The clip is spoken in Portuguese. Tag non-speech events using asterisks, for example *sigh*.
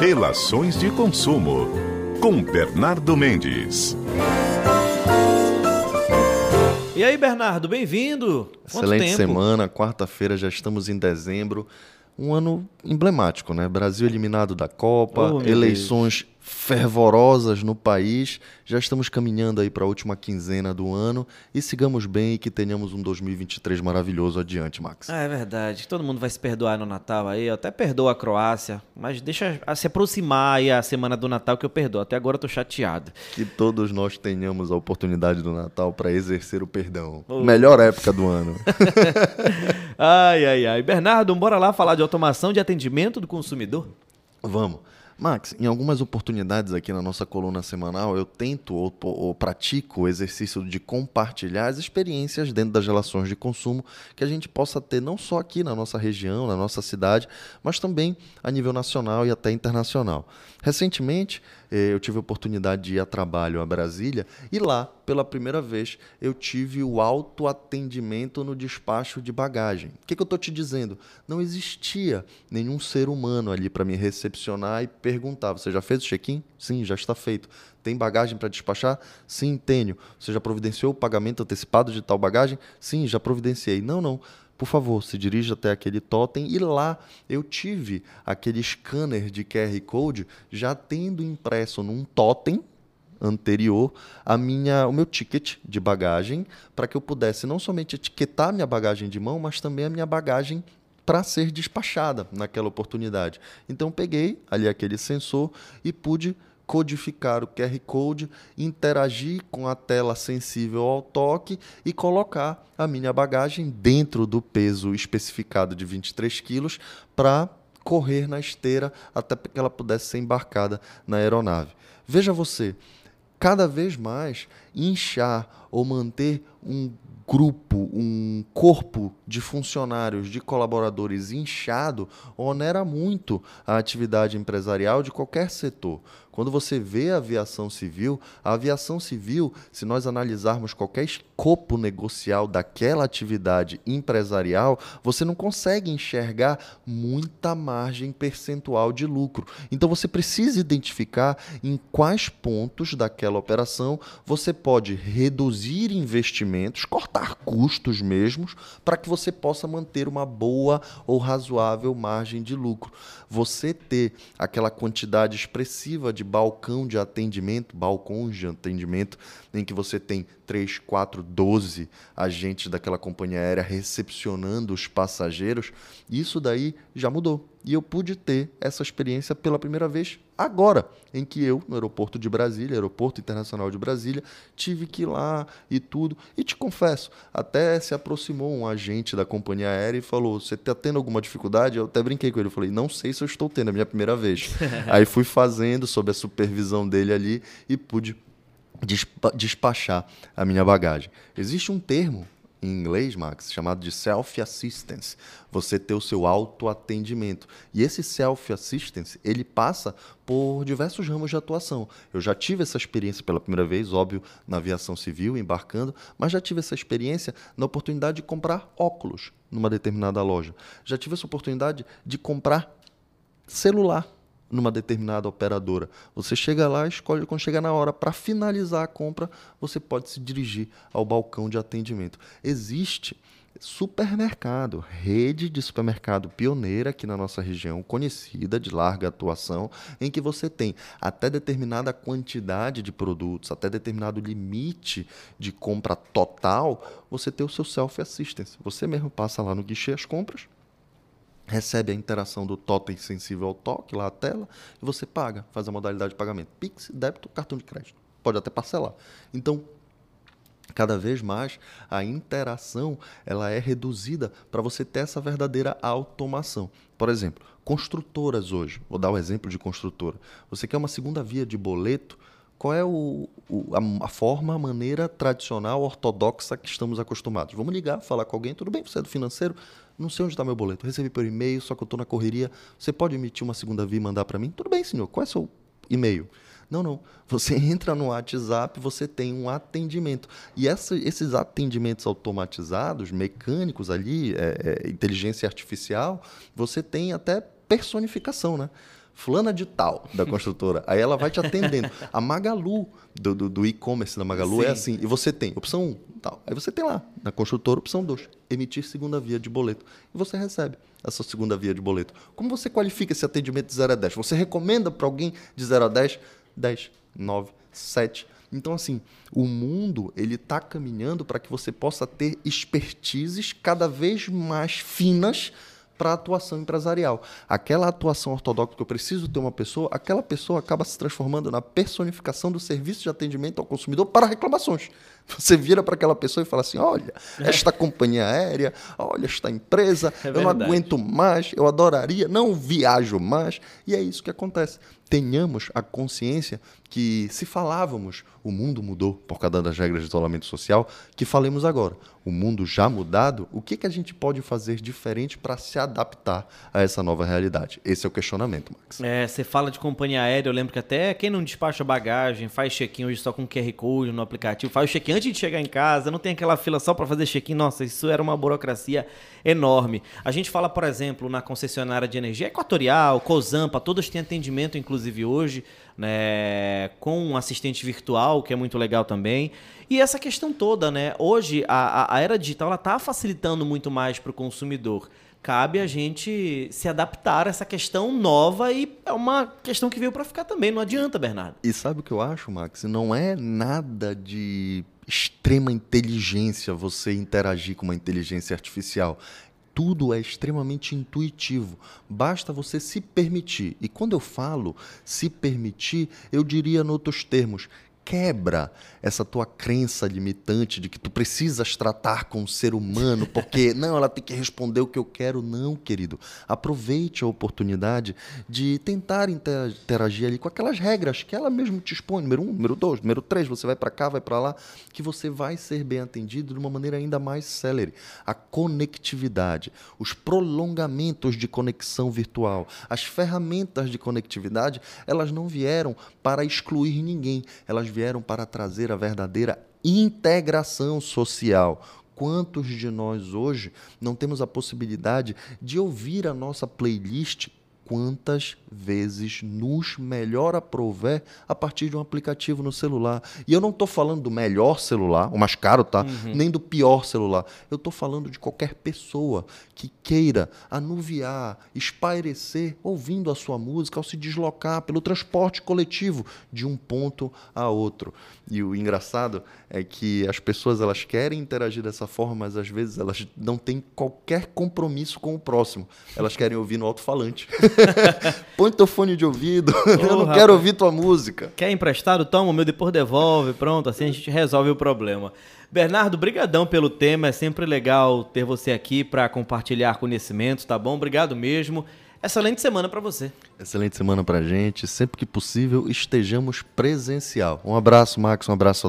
Relações de consumo com Bernardo Mendes. E aí, Bernardo, bem-vindo. Excelente semana, quarta-feira já estamos em dezembro. Um ano emblemático, né? Brasil eliminado da Copa, Oh, eleições fervorosas no país. Já estamos caminhando aí para a última quinzena do ano e sigamos bem e que tenhamos um 2023 maravilhoso adiante, Max. É verdade. Todo mundo vai se perdoar no Natal aí. Eu até perdoo a Croácia, mas deixa se aproximar aí a semana do Natal que eu perdoo. Até agora eu tô chateado. Que todos nós tenhamos a oportunidade do Natal para exercer o perdão. Oh. Melhor época do ano. *laughs* Ai, ai, ai. Bernardo, bora lá falar de automação de atendimento do consumidor? Vamos. Max, em algumas oportunidades aqui na nossa coluna semanal, eu tento ou, ou pratico o exercício de compartilhar as experiências dentro das relações de consumo que a gente possa ter não só aqui na nossa região, na nossa cidade, mas também a nível nacional e até internacional. Recentemente, eu tive a oportunidade de ir a trabalho a Brasília e lá, pela primeira vez, eu tive o autoatendimento no despacho de bagagem. O que, que eu estou te dizendo? Não existia nenhum ser humano ali para me recepcionar e perguntar: você já fez o check-in? Sim, já está feito. Tem bagagem para despachar? Sim, tenho. Você já providenciou o pagamento antecipado de tal bagagem? Sim, já providenciei. Não, não. Por favor, se dirija até aquele totem e lá eu tive aquele scanner de QR Code já tendo impresso num totem anterior a minha, o meu ticket de bagagem para que eu pudesse não somente etiquetar minha bagagem de mão, mas também a minha bagagem para ser despachada naquela oportunidade. Então peguei ali aquele sensor e pude codificar o QR Code, interagir com a tela sensível ao toque e colocar a minha bagagem dentro do peso especificado de 23 quilos para correr na esteira até que ela pudesse ser embarcada na aeronave. Veja você, cada vez mais inchar ou manter um grupo, um corpo de funcionários, de colaboradores inchado, onera muito a atividade empresarial de qualquer setor. Quando você vê a aviação civil, a aviação civil, se nós analisarmos qualquer escopo negocial daquela atividade empresarial, você não consegue enxergar muita margem percentual de lucro. Então você precisa identificar em quais pontos daquela operação você pode reduzir investimentos, cortar custos mesmos, para que você possa manter uma boa ou razoável margem de lucro. Você ter aquela quantidade expressiva de balcão de atendimento, balcões de atendimento, em que você tem 3, 4, 12 agentes daquela companhia aérea recepcionando os passageiros, isso daí já mudou. E eu pude ter essa experiência pela primeira vez agora, em que eu, no aeroporto de Brasília, Aeroporto Internacional de Brasília, tive que ir lá e tudo. E te confesso, até se aproximou um agente da companhia aérea e falou: Você está tendo alguma dificuldade? Eu até brinquei com ele. Eu falei: Não sei se eu estou tendo, é a minha primeira vez. *laughs* Aí fui fazendo sob a supervisão dele ali e pude despa- despachar a minha bagagem. Existe um termo em inglês, Max, chamado de self-assistance. Você ter o seu autoatendimento. E esse self-assistance, ele passa por diversos ramos de atuação. Eu já tive essa experiência pela primeira vez, óbvio, na aviação civil, embarcando, mas já tive essa experiência na oportunidade de comprar óculos numa determinada loja. Já tive essa oportunidade de comprar celular numa determinada operadora. Você chega lá, escolhe quando chega na hora para finalizar a compra, você pode se dirigir ao balcão de atendimento. Existe supermercado, rede de supermercado pioneira aqui na nossa região, conhecida de larga atuação, em que você tem até determinada quantidade de produtos, até determinado limite de compra total, você tem o seu self-assistance. Você mesmo passa lá no guichê as compras, recebe a interação do totem sensível ao toque, lá a tela, e você paga, faz a modalidade de pagamento. Pix, débito, cartão de crédito. Pode até parcelar. Então, cada vez mais a interação ela é reduzida para você ter essa verdadeira automação. Por exemplo, construtoras hoje, vou dar o exemplo de construtora. Você quer uma segunda via de boleto, qual é o, o- a, a forma, a maneira tradicional, ortodoxa que estamos acostumados? Vamos ligar, falar com alguém, tudo bem, você é do financeiro? Não sei onde está meu boleto, recebi por e-mail, só que eu estou na correria. Você pode emitir uma segunda via e mandar para mim? Tudo bem, senhor, qual é o seu e-mail? Não, não. Você *laughs* entra no WhatsApp, você tem um atendimento. E essa- esses atendimentos automatizados, mecânicos ali, é, é, inteligência artificial, você tem até personificação, né? Fulana de tal da *laughs* construtora. Aí ela vai te atendendo. A Magalu, do, do, do e-commerce da Magalu, é Sim. assim. E você tem opção 1, tal. Aí você tem lá, na construtora, opção 2, emitir segunda via de boleto. E você recebe essa segunda via de boleto. Como você qualifica esse atendimento de 0 a 10? Você recomenda para alguém de 0 a 10? 10, 9, 7. Então, assim, o mundo ele está caminhando para que você possa ter expertises cada vez mais finas para atuação empresarial. Aquela atuação ortodoxa que eu preciso ter uma pessoa, aquela pessoa acaba se transformando na personificação do serviço de atendimento ao consumidor para reclamações. Você vira para aquela pessoa e fala assim: olha, esta companhia aérea, olha, esta empresa, É eu não aguento mais, eu adoraria, não viajo mais. E é isso que acontece. Tenhamos a consciência que, se falávamos, o mundo mudou por causa das regras de isolamento social, que falemos agora. O mundo já mudado, o que, que a gente pode fazer diferente para se adaptar a essa nova realidade? Esse é o questionamento, Max. É, você fala de companhia aérea, eu lembro que até quem não despacha bagagem, faz check-in hoje só com QR Code no aplicativo, faz o check-in antes de chegar em casa, não tem aquela fila só para fazer check-in. Nossa, isso era uma burocracia enorme. A gente fala, por exemplo, na concessionária de energia Equatorial, Cozampa, todas têm atendimento, inclusive hoje, né, com um assistente virtual, que é muito legal também. E essa questão toda, né? Hoje a, a- a era digital está facilitando muito mais para o consumidor cabe a gente se adaptar a essa questão nova e é uma questão que veio para ficar também, não adianta, Bernardo. E sabe o que eu acho, Max? Não é nada de extrema inteligência você interagir com uma inteligência artificial. Tudo é extremamente intuitivo. Basta você se permitir. E quando eu falo se permitir, eu diria, em outros termos, quebra essa tua crença limitante de que tu precisas tratar com o ser humano, porque *laughs* não, ela tem que responder o que eu quero. Não, querido. Aproveite a oportunidade de tentar inter- interagir ali com aquelas regras que ela mesmo te expõe. Número um, número dois, número três, você vai para cá, vai para lá, que você vai ser bem atendido de uma maneira ainda mais célere. A conectividade, os prolongamentos de conexão virtual, as ferramentas de conectividade, elas não vieram para excluir ninguém, elas vieram para trazer a verdadeira integração social. Quantos de nós hoje não temos a possibilidade de ouvir a nossa playlist quantas vezes nos melhor aprouver a partir de um aplicativo no celular. E eu não estou falando do melhor celular, o mais caro, tá? Nem do pior celular. Eu estou falando de qualquer pessoa que queira anuviar, espairecer, ouvindo a sua música ao se deslocar pelo transporte coletivo de um ponto a outro. E o engraçado é que as pessoas elas querem interagir dessa forma, mas às vezes elas não têm qualquer compromisso com o próximo. Elas querem ouvir no alto-falante. *laughs* *laughs* Põe teu fone de ouvido, *laughs* eu não rapaz. quero ouvir tua música. Quer emprestado? Toma, o meu depois devolve, pronto, assim a gente resolve o problema. Bernardo, brigadão pelo tema, é sempre legal ter você aqui para compartilhar conhecimentos, tá bom? Obrigado mesmo. Excelente semana para você. Excelente semana pra gente. Sempre que possível, estejamos presencial. Um abraço, Max. Um abraço a